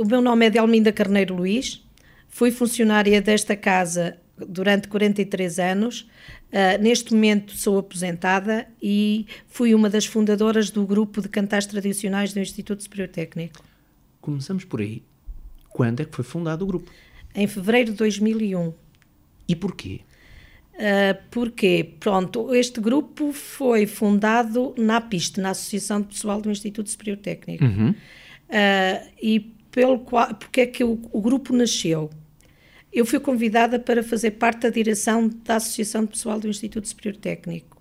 o meu nome é Delminda Carneiro Luís, fui funcionária desta casa durante 43 anos. Uh, neste momento sou aposentada e fui uma das fundadoras do grupo de cantares tradicionais do Instituto Superior Técnico. Começamos por aí. Quando é que foi fundado o grupo? Em fevereiro de 2001. E porquê? Uh, porque, pronto, este grupo foi fundado na APIST, na Associação de Pessoal do Instituto Superior Técnico. Uhum. Uh, e pelo qual, porque é que o, o, grupo nasceu? Eu fui convidada para fazer parte da direção da Associação de Pessoal do Instituto Superior Técnico.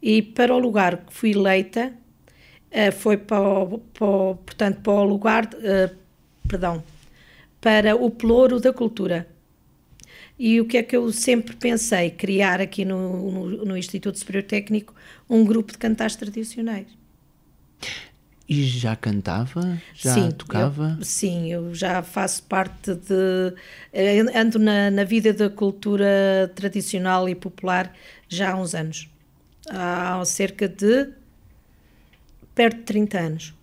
E para o lugar que fui eleita, uh, foi para o, para o, portanto, para o lugar, perdão, para o Pelouro da Cultura e o que é que eu sempre pensei? Criar aqui no, no, no Instituto Superior Técnico um grupo de cantares tradicionais. E já cantava? Já sim, tocava? Eu, sim, eu já faço parte de. Eh, ando na, na vida da cultura tradicional e popular já há uns anos. Há cerca de. perto de 30 anos.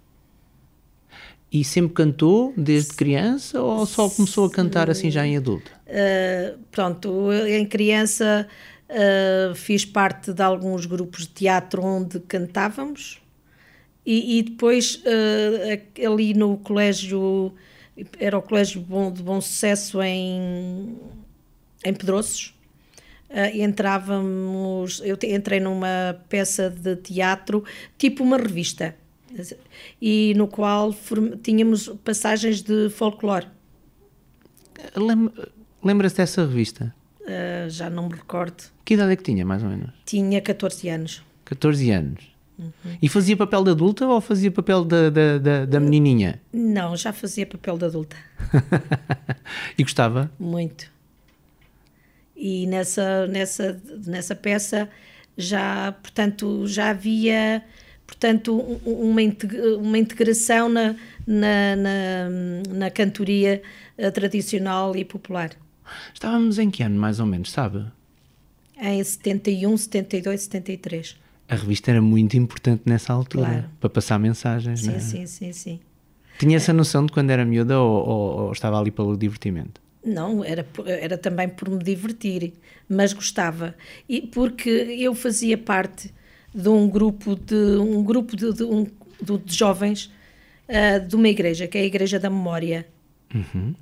E sempre cantou desde criança ou só começou a cantar assim já em adulto? Uh, pronto, em criança uh, fiz parte de alguns grupos de teatro onde cantávamos e, e depois uh, ali no colégio, era o colégio bom, de bom sucesso em, em Pedroços, entrávamos, eu entrei numa peça de teatro, tipo uma revista e no qual tínhamos passagens de folclore. Lembra-se dessa revista? Uh, já não me recordo. Que idade é que tinha, mais ou menos? Tinha 14 anos. 14 anos. Uhum. E fazia papel de adulta ou fazia papel da, da, da, da menininha? Não, já fazia papel de adulta. e gostava? Muito. E nessa, nessa, nessa peça já, portanto, já havia portanto, uma, uma integração na, na, na, na cantoria eh, tradicional e popular. Estávamos em que ano, mais ou menos, sabe? Em 71, 72, 73. A revista era muito importante nessa altura, claro. para passar mensagens, sim, é? Sim, sim, sim. Tinha essa noção de quando era miúda ou, ou, ou estava ali pelo divertimento? Não, era, era também por me divertir, mas gostava. E porque eu fazia parte de um grupo de um grupo de, de, um, de jovens uh, de uma igreja, que é a Igreja da Memória. Uhum.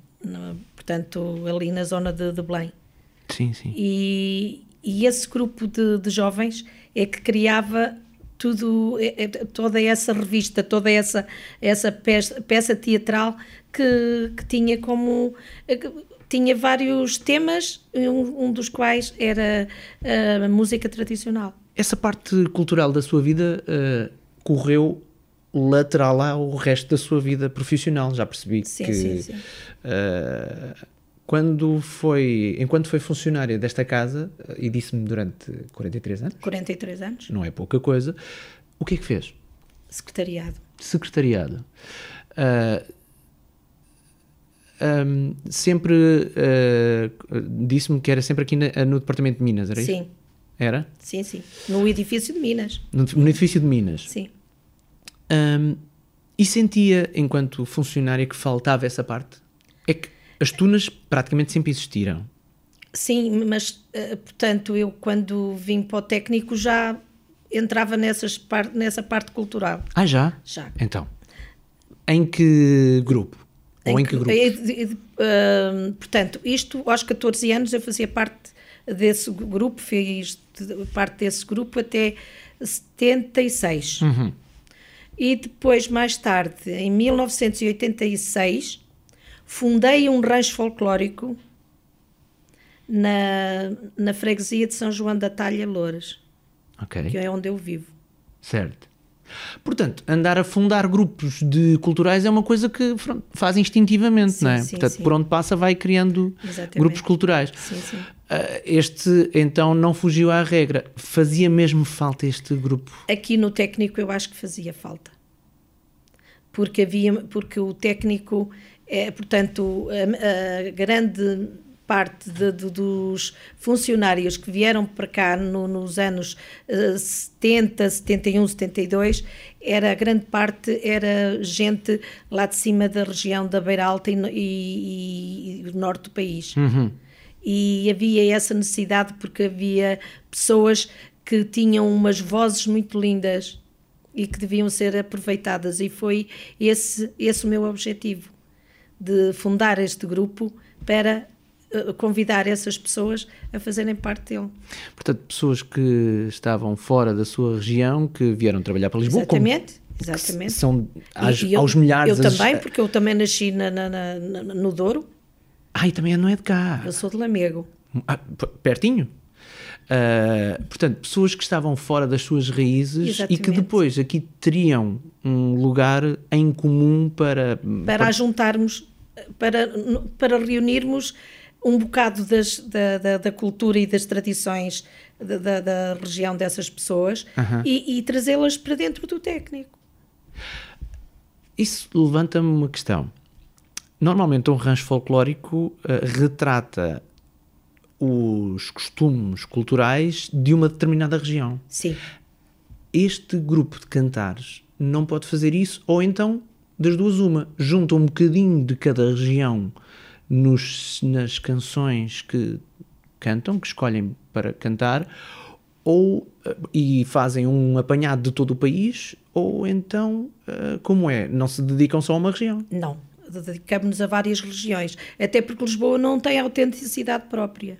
Portanto, ali na zona de, de Belém. Sim, sim. E, e esse grupo de, de jovens é que criava tudo, é, é, toda essa revista, toda essa, essa peça, peça teatral que, que tinha como tinha vários temas, um, um dos quais era a música tradicional. Essa parte cultural da sua vida uh, correu lateral ao resto da sua vida profissional, já percebi sim, que sim, sim. Uh, quando foi, enquanto foi funcionária desta casa, uh, e disse-me durante 43 anos, 43 anos, não é pouca coisa, o que é que fez? Secretariado. Secretariado. Uh, um, sempre uh, disse-me que era sempre aqui na, no departamento de Minas, era Sim. isso? Sim. Era? Sim, sim. No edifício de Minas. No, no edifício de Minas? Sim. Um, e sentia, enquanto funcionária, que faltava essa parte? É que as tunas praticamente sempre existiram. Sim, mas, uh, portanto, eu quando vim para o técnico já entrava nessas par nessa parte cultural. Ah, já? Já. Então, em que grupo? Em Ou em que, grupo? Uh, portanto, isto aos 14 anos eu fazia parte desse grupo, fiz parte desse grupo até 76. Uhum. E depois, mais tarde, em 1986, fundei um rancho folclórico na, na freguesia de São João da Talha Louras, okay. que é onde eu vivo. Certo. Portanto, andar a fundar grupos de culturais é uma coisa que faz instintivamente, sim, não é? Sim, Portanto, sim. por onde passa vai criando Exatamente. grupos culturais. Sim, sim. Uh, este então não fugiu à regra. Fazia mesmo falta este grupo? Aqui no técnico eu acho que fazia falta. Porque havia, porque o técnico é, portanto, a, a grande parte de, de, dos funcionários que vieram para cá no, nos anos uh, 70, 71, 72, era a grande parte era gente lá de cima da região da Beira Alta e, e, e norte do país. Uhum. E havia essa necessidade porque havia pessoas que tinham umas vozes muito lindas e que deviam ser aproveitadas e foi esse esse o meu objetivo de fundar este grupo para uh, convidar essas pessoas a fazerem parte dele. Portanto, pessoas que estavam fora da sua região, que vieram trabalhar para Lisboa. Exatamente. Exatamente. São às, E eu- aos milhares. Eu as- também, porque eu também nasci na, na- na- no Douro, Ai, também não é de cá. eu sou de Lamego. Ah, pertinho. Ah, portanto, pessoas que estavam fora das suas raízes e que Exatamente. depois aqui teriam um lugar em comum para. para juntarmos, para, para reunirmos um bocado das- da, da, da cultura e das tradições da, da- região dessas pessoas Aham. e, e trazê-las para dentro do técnico. Isso levanta-me uma questão. Normalmente, um rancho folclórico ah, retrata os costumes culturais de uma determinada região. Sim, Este grupo de cantares não pode fazer isso, ou então, das duas, uma, junta um bocadinho de cada região nos, nas canções que cantam, que escolhem para cantar, ou eh, e fazem um apanhado de todo o país, ou então, eh, como é? Não se dedicam só a uma região. não. Dedicamos-nos a várias regiões, até porque Lisboa não tem autenticidade própria.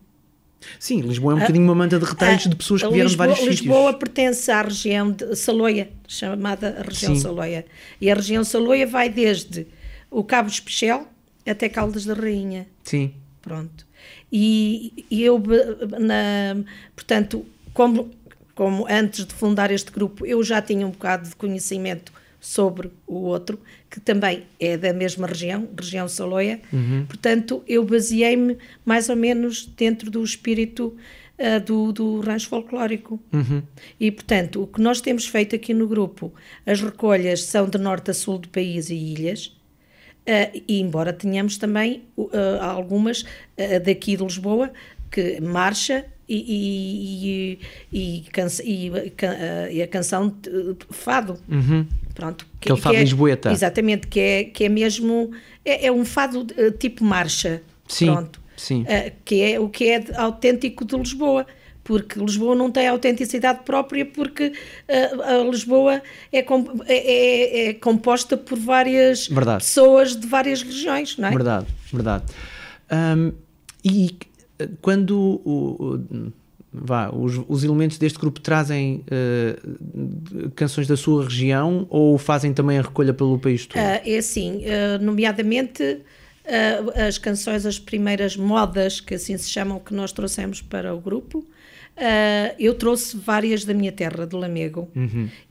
Sim, Lisboa é um bocadinho uma manta de retalhos de pessoas que A vieram Ah, Lisboa, de vários Lisboa sítios. pertence à região de Saloia, chamada região Sim. Saloia. E a região Saloia vai desde o Cabo Especial até Caldas da Rainha. Sim, Pronto. E, e eu, na, portanto, como, como antes de fundar este grupo, eu já tinha um bocado de conhecimento sobre o outro, que também é da mesma região, região Saloia. Portanto, eu baseei-me mais ou menos dentro do espírito ah, do, do rancho folclórico. E, portanto, o que nós temos feito aqui no grupo, as recolhas são de norte a sul do país e ilhas. Uh, e embora tenhamos também uh, algumas uh, daqui de Lisboa que marcha e, e, e, e, cansa- e, uh, can- uh, e a canção fado. Pronto, Aquele fado lisboeta. Exatamente, que é, que é mesmo. É, é um fado uh, tipo marcha. Sim, Pronto. sim. Uh, que é o que é autêntico de Lisboa. Porque Lisboa não tem autenticidade própria, porque uh, a Lisboa é, com- é- é- é composta por várias Verdade. pessoas de várias regiões, não é? Verdade, verdade. Ahm, e eh, quando o- o- vá, os, os elementos deste grupo trazem eh, canções da sua região ou fazem também a recolha pelo país todo? Ah, é assim, ah, nomeadamente ah, as canções, as primeiras modas, que assim se chamam, que nós trouxemos para o grupo. Ah, eu trouxe várias da minha terra, de Lamego,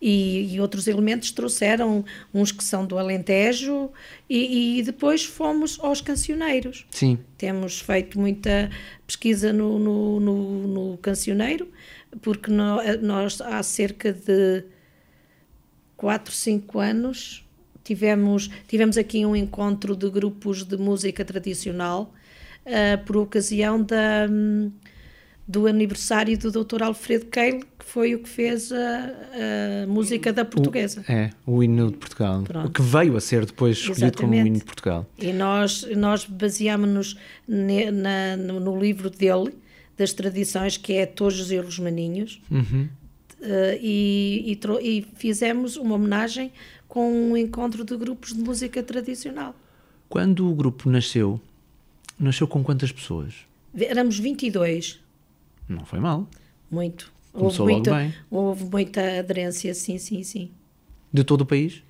e, e outros elementos trouxeram uns que são do Alentejo, e, e depois fomos aos cancioneiros. Sim, Temos feito muita pesquisa no, no, no, no cancioneiro, porque nó- nós há cerca de 4, 5 anos tivemos, tivemos aqui um encontro de grupos de música tradicional ah, por ocasião da, hum, do aniversário do Dr. Alfredo Keil, que foi o que fez a, a música da portuguesa. é o hino de Portugal, Pronto. o que veio a ser depois escolhido como o Exatamente. hino de Portugal. E nós, nós baseámos-nos no, livro dele, das tradições, que é Tojos e os Maninhos, eh, e, e e fizemos uma homenagem com um encontro de grupos de música tradicional. Quando o grupo nasceu, nasceu com quantas pessoas? Éramos 22, Não foi mal. muito. Começou houve logo muita, bem. houve muita aderência, sim, sim, sim. De todo o país?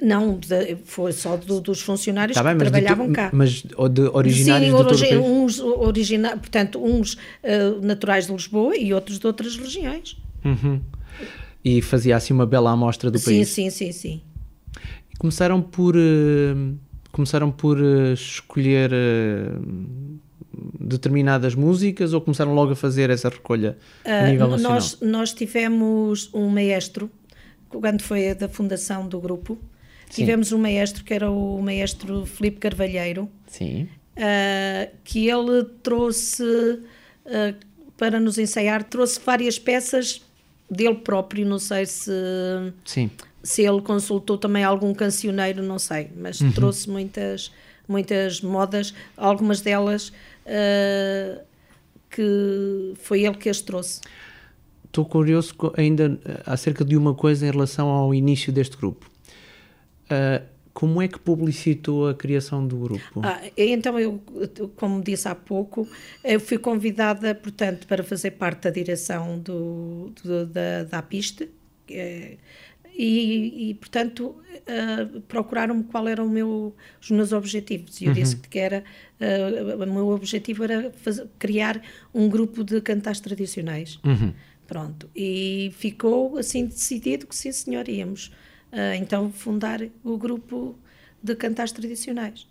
Não, de- foi só do- dos funcionários que bem, de, trabalhavam cá. mas de originários Sim, de todo origi- país? uns origina, portanto, uns eh, naturais de Lisboa e outros de outras regiões. Uhum. E fazia assim uma bela amostra do sim, país. sim, sim, sim. Começaram por eh, começaram por eh, escolher determinadas músicas ou começaram logo a fazer essa recolha a Ah, nível nacional? nós, nós tivemos um maestro, quando foi a da fundação do grupo, Sim. tivemos um maestro que era o maestro Filipe Carvalheiro, Sim. uh, que ele trouxe uh, para nos ensaiar, trouxe várias peças dele próprio, não sei se, Sim. se ele consultou também algum cancioneiro, não sei, mas uhum. trouxe muitas, muitas modas, algumas delas uh, que foi ele que as trouxe. Estou curioso ainda acerca de uma coisa em relação ao início deste grupo. Uh, como é que publicitou a criação do grupo? Ah, então, eu, como disse há pouco, eu fui convidada, portanto, para fazer parte da direção do, do da, da pista é, e, e, portanto, uh, procuraram-me qual eram meu, os meus objetivos. E eu uhum. disse que era, uh, o meu objetivo era fazer, criar um grupo de cantares tradicionais. Uhum. Pronto. E ficou assim decidido que sim, senhor, íamos uh, então fundar o grupo de cantares tradicionais.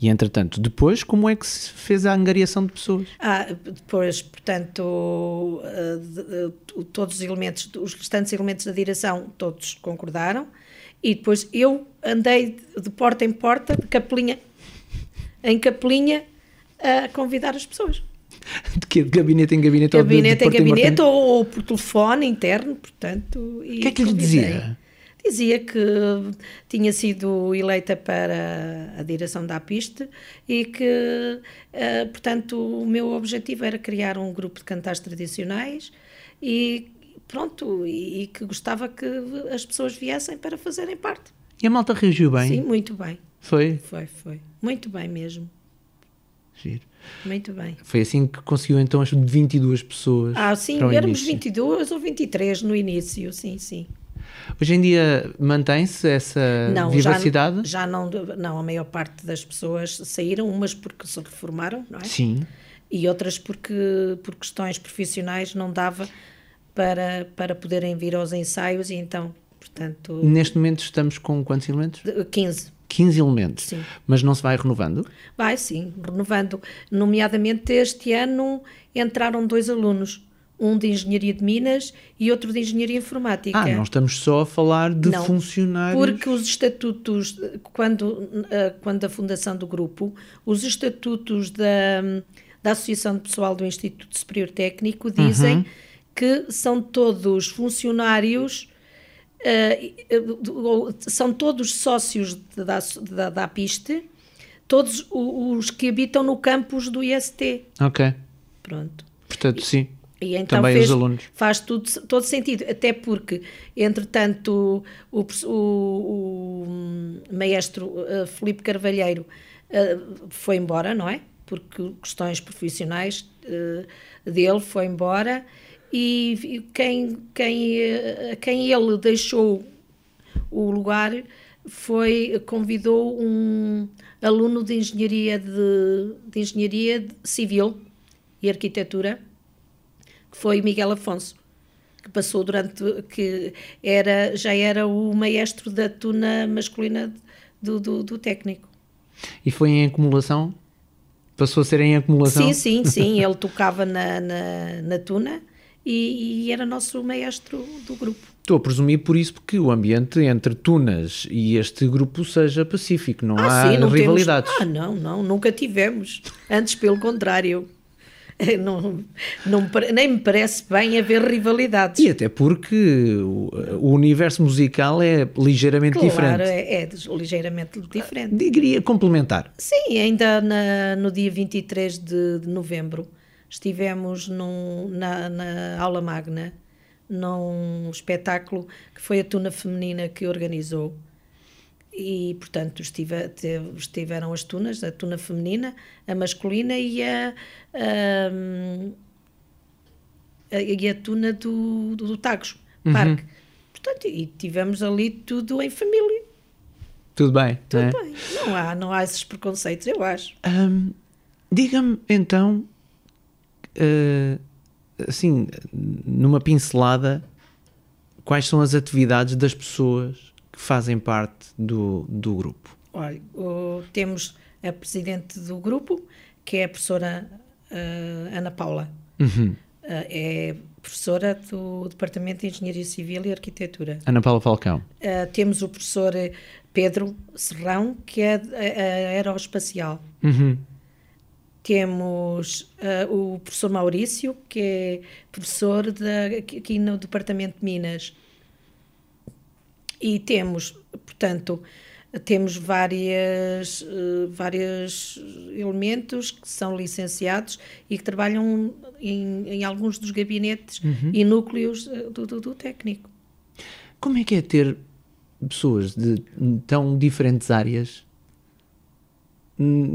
E entretanto, depois, como é que se fez a angariação de pessoas? Ah, depois, portanto, de, todos os elementos, os restantes elementos da direção, todos concordaram, e depois eu andei de porta em porta, de capelinha em capelinha, a convidar as pessoas. De? De gabinete em gabinete? Gabinete ou de, de em gabinete ou, ou, por telefone interno, portanto. O que é que lhe dizia? Dizia que tinha sido eleita para a direção da APISTE e que, uh, portanto, o meu objetivo era criar um grupo de cantares tradicionais e pronto, e, que gostava que as pessoas viessem para fazerem parte. E a malta reagiu bem? Sim, muito bem. Foi? Foi, foi. Muito bem mesmo. Giro. Muito bem. Foi assim que conseguiu então as 22 pessoas. Ah, sim, éramos início. 22 ou 23 no início, sim, sim. Hoje em dia mantém-se essa não, vivacidade? Já, já não, não, a maior parte das pessoas saíram, umas porque se reformaram, não é? Sim. E outras porque por questões profissionais não dava para, para poderem vir aos ensaios e então, portanto... Neste momento estamos com quantos elementos? 15. 15 elementos. Sim. Mas não se vai renovando? Vai sim, renovando. Nomeadamente este ano entraram dois alunos um de Engenharia de Minas e outro de Engenharia Informática. Ah, não estamos só a falar de não, funcionários. Porque os estatutos, quando, eh, quando a fundação do grupo, os estatutos da, da Associação de Pessoal do Instituto Superior Técnico dizem uhum. que são todos funcionários. Uh, são todos sócios da, da, da APISTE, todos os que habitam no campus do IST. Ok. Pronto. Portanto, sim. E então Também fez, os alunos. faz tudo, todo sentido, até porque, entretanto, o, o, o maestro uh, Felipe Carvalheiro uh, foi embora, não é? Porque questões profissionais uh, dele foi embora e quem, quem, quem ele deixou o lugar foi, convidou um aluno de engenharia, de, de engenharia civil e arquitetura foi Miguel Afonso, que passou durante, que era, já era o maestro da tuna masculina do, do, do técnico. E foi em acumulação? Passou a ser em acumulação? Sim, sim, sim. Ele tocava na, na, na tuna e, e, era nosso maestro do grupo. Estou a presumir por isso que o ambiente entre Tunas e este grupo seja pacífico, não ah, há sim, não rivalidades. Temos, ah, não, não, nunca tivemos. Antes, pelo contrário. não, não, nem me parece bem haver rivalidades. E até porque o, universo musical é ligeiramente claro, diferente. É, é ligeiramente diferente. Diria complementar. Sim, ainda na, no dia 23 de, de novembro estivemos num, na, na aula magna num espetáculo que foi a Tuna Feminina que organizou e portanto estive, estiveram as tunas, a tuna feminina, a masculina e a, a, e a tuna do, do, do Tagos uhum. Parque. Portanto, e tivemos ali tudo em família. Tudo bem. Tudo é? bem. Não há, não há esses preconceitos, eu acho. Um, Diga-me então, uh, assim, numa pincelada, quais são as atividades das pessoas que fazem parte do, do grupo? Olha, o, temos a presidente do grupo, que é a professora uh, Ana Paula. Uhum. Uh, é professora do Departamento de Engenharia Civil e Arquitetura. Ana Paula Falcão. Uh, temos o professor Pedro Serrão, que é aeroespacial. Uhum. temos uh, o professor Maurício, que é professor aqui no Departamento de Minas. E temos, portanto, temos várias, uh, vários elementos que são licenciados e que trabalham em, em alguns dos gabinetes uhum. e núcleos do, do, do técnico. Como é que é ter pessoas de tão diferentes áreas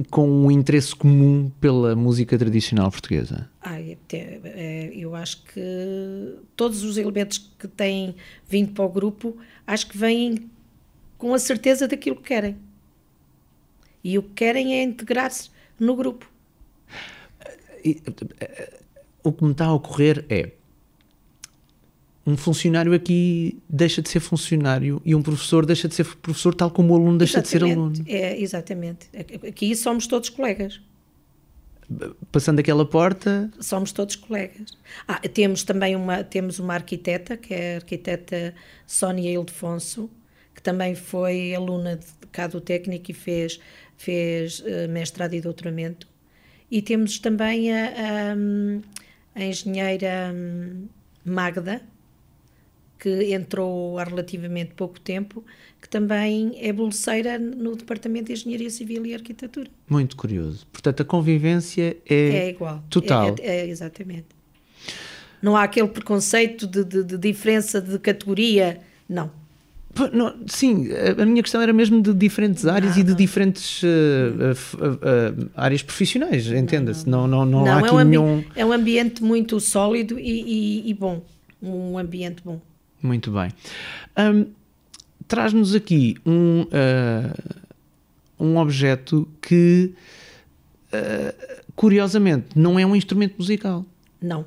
com um interesse comum pela música tradicional portuguesa? Ai, é, eu acho que todos os elementos que têm vindo para o grupo, acho que vêm com a certeza daquilo que querem. E o que querem é integrar-se no grupo. O que me está a ocorrer é um funcionário aqui deixa de ser funcionário e um professor deixa de ser professor tal como o aluno deixa exatamente, de ser aluno. É, exatamente. Aqui somos todos colegas. Passando aquela porta... Somos todos colegas. Ah, temos também uma, temos uma arquiteta, que é a arquiteta Sónia Ildefonso, que também foi aluna de cá do técnico e fez, fez uh, mestrado e doutoramento. E temos também a, a, a engenheira hum, Magda, que entrou há relativamente pouco tempo, que também é bolseira no Departamento de Engenharia Civil e Arquitetura. Muito curioso. Portanto, a convivência é, é igual. Total. É, é, exatamente. Não há aquele preconceito de, de, de diferença de categoria, não. Não, sim, a minha questão era mesmo de diferentes áreas não, e de não. diferentes uh, uh, uh, áreas profissionais, entenda-se. Não, não, não, há é um nenhum. É um ambiente muito sólido e, e, e bom. Um ambiente bom. Muito bem. Um, Traz-nos aqui um, uh, um objeto que, uh, curiosamente, não é um instrumento musical. Não.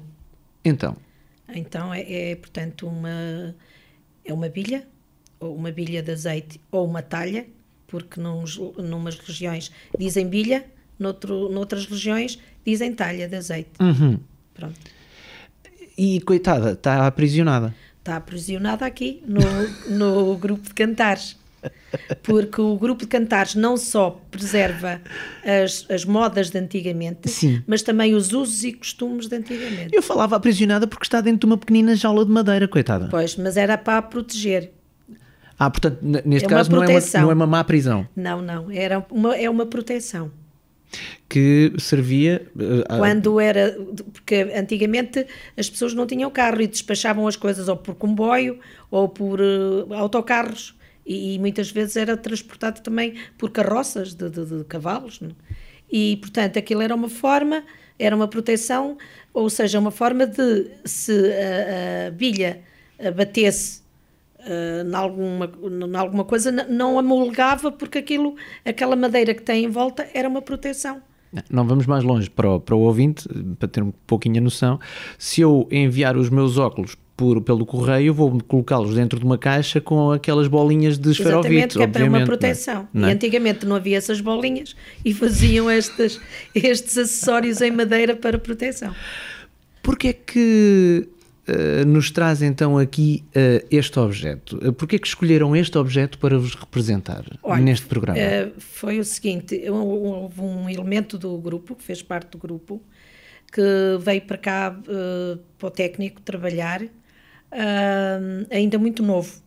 Então? Então é, é, portanto, uma, é uma bilha, ou uma bilha de azeite, ou uma talha, porque nos, numas regiões dizem bilha, noutro, noutras regiões dizem talha de azeite. Uhum. Pronto. E coitada, está aprisionada está aprisionada aqui no, no grupo de cantares. Porque o grupo de cantares não só preserva as, as modas de antigamente, Sim. mas também os usos e costumes de antigamente. Eu falava aprisionada porque está dentro de uma pequenina jaula de madeira, coitada. Pois, mas era para a proteger. Ah, portanto, neste é caso não é, uma, não é uma má prisão. Não, não, era uma, é uma proteção que servia. Uh, Quando era. Porque antigamente as pessoas não tinham carro e despachavam as coisas ou por comboio ou por uh, autocarros. E, e, muitas vezes era transportado também por carroças de, de, de cavalos. Não? É? E, portanto, aquilo era uma forma, era uma proteção, ou seja, uma forma de se a, a bilha batesse uh, em, alguma, alguma coisa, não amolgava porque aquilo, aquela madeira que tem em volta era uma proteção. Não vamos mais longe para o, para o ouvinte, para ter um pouquinho a noção. Se eu enviar os meus óculos por, pelo correio, vou colocá-los dentro de uma caixa com aquelas bolinhas de esferovite. Exatamente, que é para uma é? proteção. Não é? E antigamente não havia essas bolinhas e faziam estes, estes acessórios em madeira para proteção. Porquê é que uh, nos traz então aqui uh, este objeto? Uh, Porquê é que escolheram este objeto para vos representar Olha, neste programa? Foi o seguinte, houve um elemento do grupo, que fez parte do grupo, que veio para cá, para o técnico, trabalhar, ainda muito novo.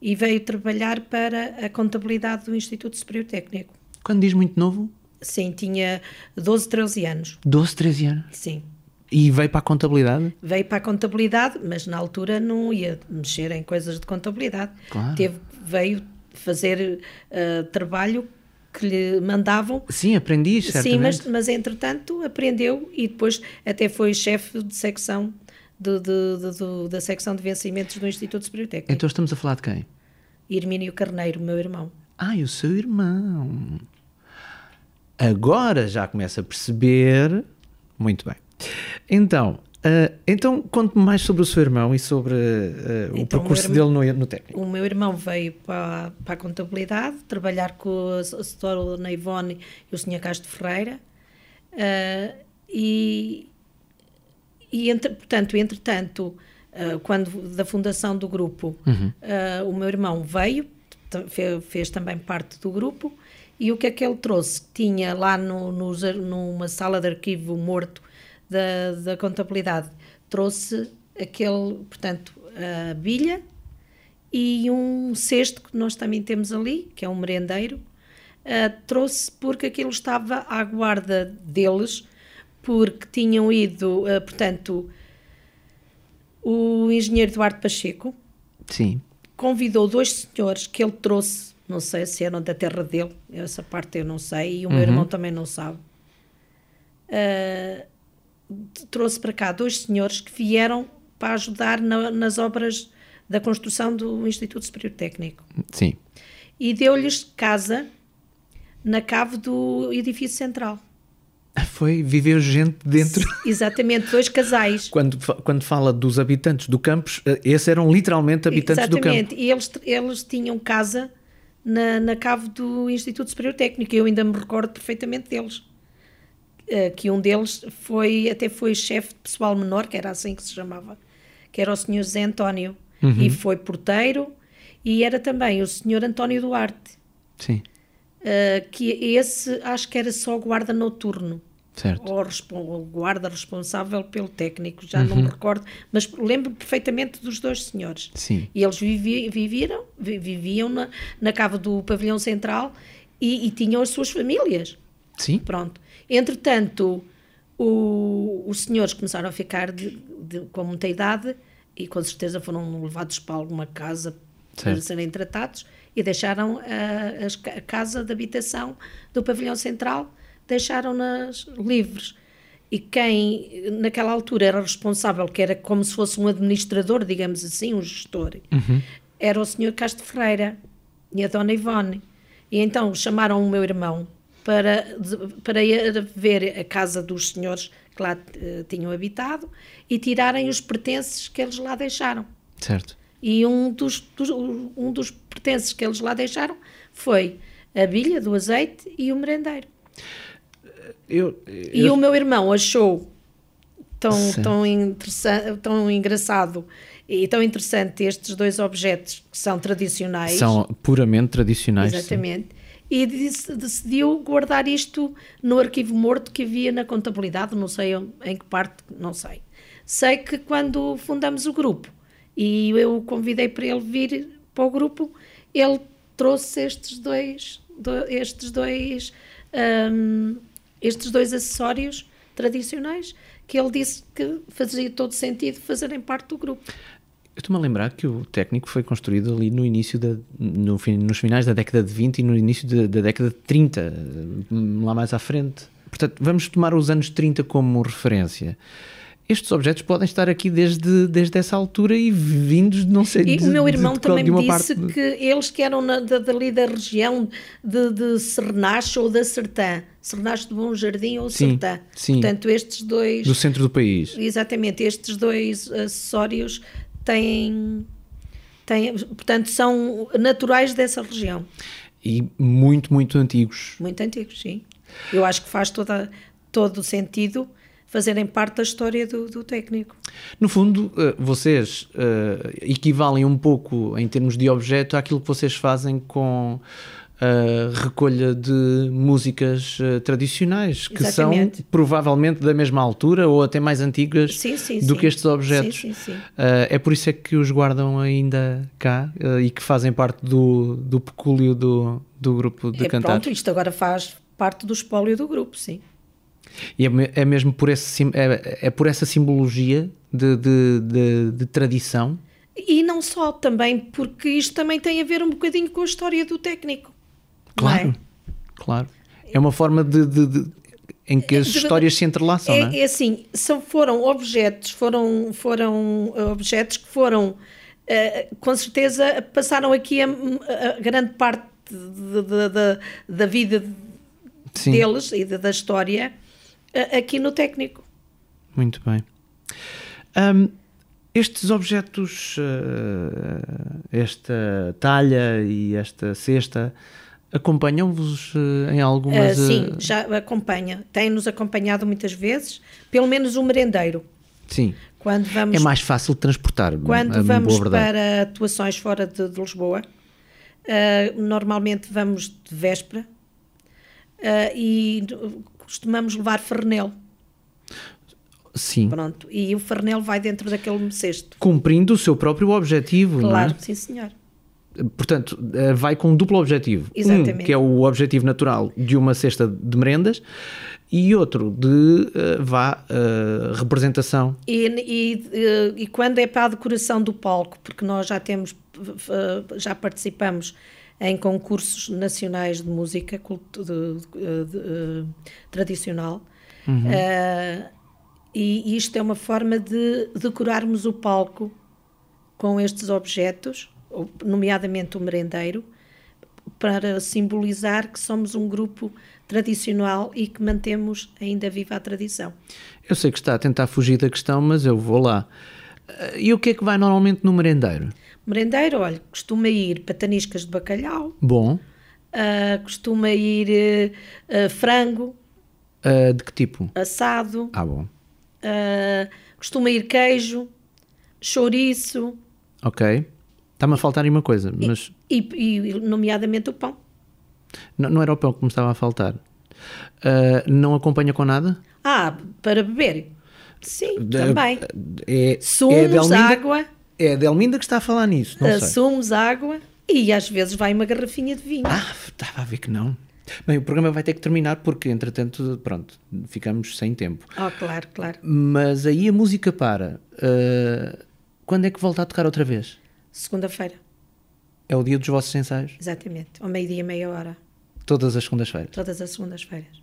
E veio trabalhar para a contabilidade do Instituto Superior Técnico. Quando diz muito novo? Sim, tinha 12, 13 anos. 12, 13 anos? Sim. E veio para a contabilidade? Veio para a contabilidade, mas na altura não ia mexer em coisas de contabilidade. Claro. Teve, veio fazer uh, trabalho que lhe mandavam. Sim, aprendi, certamente. Sim, mas, mas entretanto aprendeu e depois até foi chefe de secção da secção de vencimentos do Instituto Superior Técnico. Então estamos a falar de quem? Hermínio Carneiro, meu irmão. Ah, o seu irmão. Agora já começa a perceber. Muito bem. Então, uh, então conte-me mais sobre o seu irmão e sobre uh, o então, percurso irmão, dele no, no, técnico. O meu irmão veio para, para a contabilidade, trabalhar com a, a senhora Ivone e o senhor Castro Ferreira, uh, e, e entre, portanto, entretanto, quando da fundação do grupo, uhum. o meu irmão veio, fez, fez também parte do grupo, E o que é que ele trouxe? Tinha lá no, no, numa sala de arquivo morto da, da contabilidade, trouxe aquele, portanto, a bilha e um cesto que nós também temos ali, que é um merendeiro, uh, trouxe porque aquilo estava à guarda deles, porque tinham ido, uh, portanto, o engenheiro Eduardo Pacheco Sim. convidou dois senhores que ele trouxe, não sei se eram da terra dele, essa parte eu não sei, e o meu Uhum. irmão também não sabe. Uh, trouxe para cá dois senhores que vieram para ajudar na- nas obras da construção do Instituto Superior Técnico Sim. e deu-lhes casa na cave do edifício central. Foi, viveu gente dentro. Exatamente, dois casais. Quando, quando fala dos habitantes do campus, eh, esses eram literalmente habitantes do campo. Exatamente, e eles, eles tinham casa na, na cave do Instituto Superior Técnico, eu ainda me recordo perfeitamente deles. Eh, que um deles foi, até foi chefe de pessoal menor, que era assim que se chamava, que era o senhor José António, Uhum. e foi porteiro, e era também o senhor António Duarte, Sim, eh, que esse acho que era só guarda noturno. certo. ou guarda responsável pelo técnico, já não me recordo, mas lembro perfeitamente dos dois senhores. Sim. E eles vivi, viviram, vi- viviam na, na cava do pavilhão central e, e tinham as suas famílias. Sim, Pronto. Entretanto, o, os senhores começaram a ficar de- de- com muita idade e com certeza foram levados para alguma casa para Certo. serem tratados e deixaram a, a casa de habitação do pavilhão central, deixaram-nas livres. E quem naquela altura era responsável, que era como se fosse um administrador, digamos assim, um gestor, era o senhor Castro Ferreira e a dona Ivone. E então chamaram o meu irmão para, para ir ver a casa dos senhores que lá eh, tinham habitado e tirarem os pertences que eles lá deixaram. certo. E um dos, dos- um dos pertences que eles lá deixaram foi a bilha do azeite e o merendeiro. Eu, E eu- o meu irmão achou tão, tão, interessa- tão engraçado e tão interessante estes dois objetos que são tradicionais. são puramente tradicionais. sim. E disse- decidiu guardar isto no arquivo morto que havia na contabilidade, não sei em que parte, não sei. Sei que quando fundamos o grupo e eu o convidei para ele vir para o grupo, ele trouxe estes dois, do- estes dois, hum, estes dois acessórios tradicionais que ele disse que fazia todo sentido fazerem parte do grupo. Eu estou-me a lembrar que o técnico foi construído ali no início da, no, nos finais da década de 20 e no início da, da década de 30, hum, lá mais à frente. Portanto, vamos tomar os anos 30 como referência. Estes objetos podem estar aqui desde, desde essa altura e vindos, não sei, E de, o meu de- irmão de, também de me uma disse parte. que eles que eram na, da, dali da região de, de ou da Sertã, Sernache de Bom Jardim ou Sim, Sertã. sim. Portanto, estes dois, Do centro do país. exatamente, estes dois acessórios têm, têm, portanto, são naturais dessa região. E muito, muito antigos. Muito antigos, sim. Eu acho que faz toda, todo o sentido fazerem parte da história do, do técnico. No fundo, eh, vocês eh, equivalem um pouco, em termos de objeto, àquilo que vocês fazem com a recolha de músicas eh, tradicionais, que Exatamente. são provavelmente da mesma altura ou até mais antigas Sim, sim, do sim. que estes objetos. Eh, é por isso é que os guardam ainda cá eh, e que fazem parte do, do pecúlio do, do grupo de É, cantar. pronto, isto agora faz parte do espólio do grupo, sim. E é, é mesmo por, esse, é, é por essa simbologia de, de, de- de tradição E não só, também porque isto também tem a ver um bocadinho com a história do técnico. Claro, é? claro. É uma forma de, de- de- em que as De- histórias se entrelaçam, não É, é? é assim, são, foram objetos, foram, foram uh, objetos que foram, uh, com certeza, passaram aqui a, a grande parte de- de- de- da vida Sim, deles e da, história uh, aqui no técnico. muito bem. Ahm, estes objetos, eh, esta talha e esta cesta, acompanham-vos eh, em algumas... Uh, sim, eh, já acompanha, tem-nos acompanhado muitas vezes, pelo menos o merendeiro. sim. Quando vamos É mais fácil transportar, Quando a vamos para atuações fora de, de Lisboa, ah, normalmente vamos de véspera Uh, e costumamos levar fernel. Sim. Pronto. E o fernel vai dentro daquele cesto. Cumprindo o seu próprio objetivo, Claro, não é? sim senhor. Portanto, eh, vai com um duplo objetivo. Exatamente. Um, que é o objetivo natural de uma cesta de merendas, e outro de, eh, vá, eh, representação. E, e, e quando é para a decoração do palco, porque nós já temos, já participamos em concursos nacionais de música de- de- de- tradicional, eh, e isto é uma forma de decorarmos o palco com estes objetos, nomeadamente o merendeiro, para simbolizar que somos um grupo tradicional e que mantemos ainda viva a tradição. Eu sei que está a tentar fugir da questão, mas eu vou lá. Eh, E o que é que vai normalmente no merendeiro? Merendeiro, olha, costuma ir pataniscas de bacalhau, Bom. ah, costuma ir ah, frango Eh, de que tipo? assado, Ah, bom. ah, costuma ir queijo, chouriço Ok. Está-me a faltar uma coisa, mas e, e, nomeadamente o pão. não, não era o pão que me estava a faltar. Eh, não acompanha com nada? Ah, para beber? Sim, De- também. É, é Sumos, Delminda- água, É a Delminda que está a falar nisso, não sei. sumos, água e às vezes vai uma garrafinha de vinho. Ah, estava a ver que não. Bem, o programa vai ter que terminar porque, entretanto, pronto, ficamos sem tempo. Oh, claro, claro. Mas aí a música para. Uh, quando é que volta a tocar outra vez? Segunda-feira, É o dia dos vossos ensaios? exatamente. Ao meio-dia, meia hora. Todas as segundas-feiras. Todas as segundas-feiras.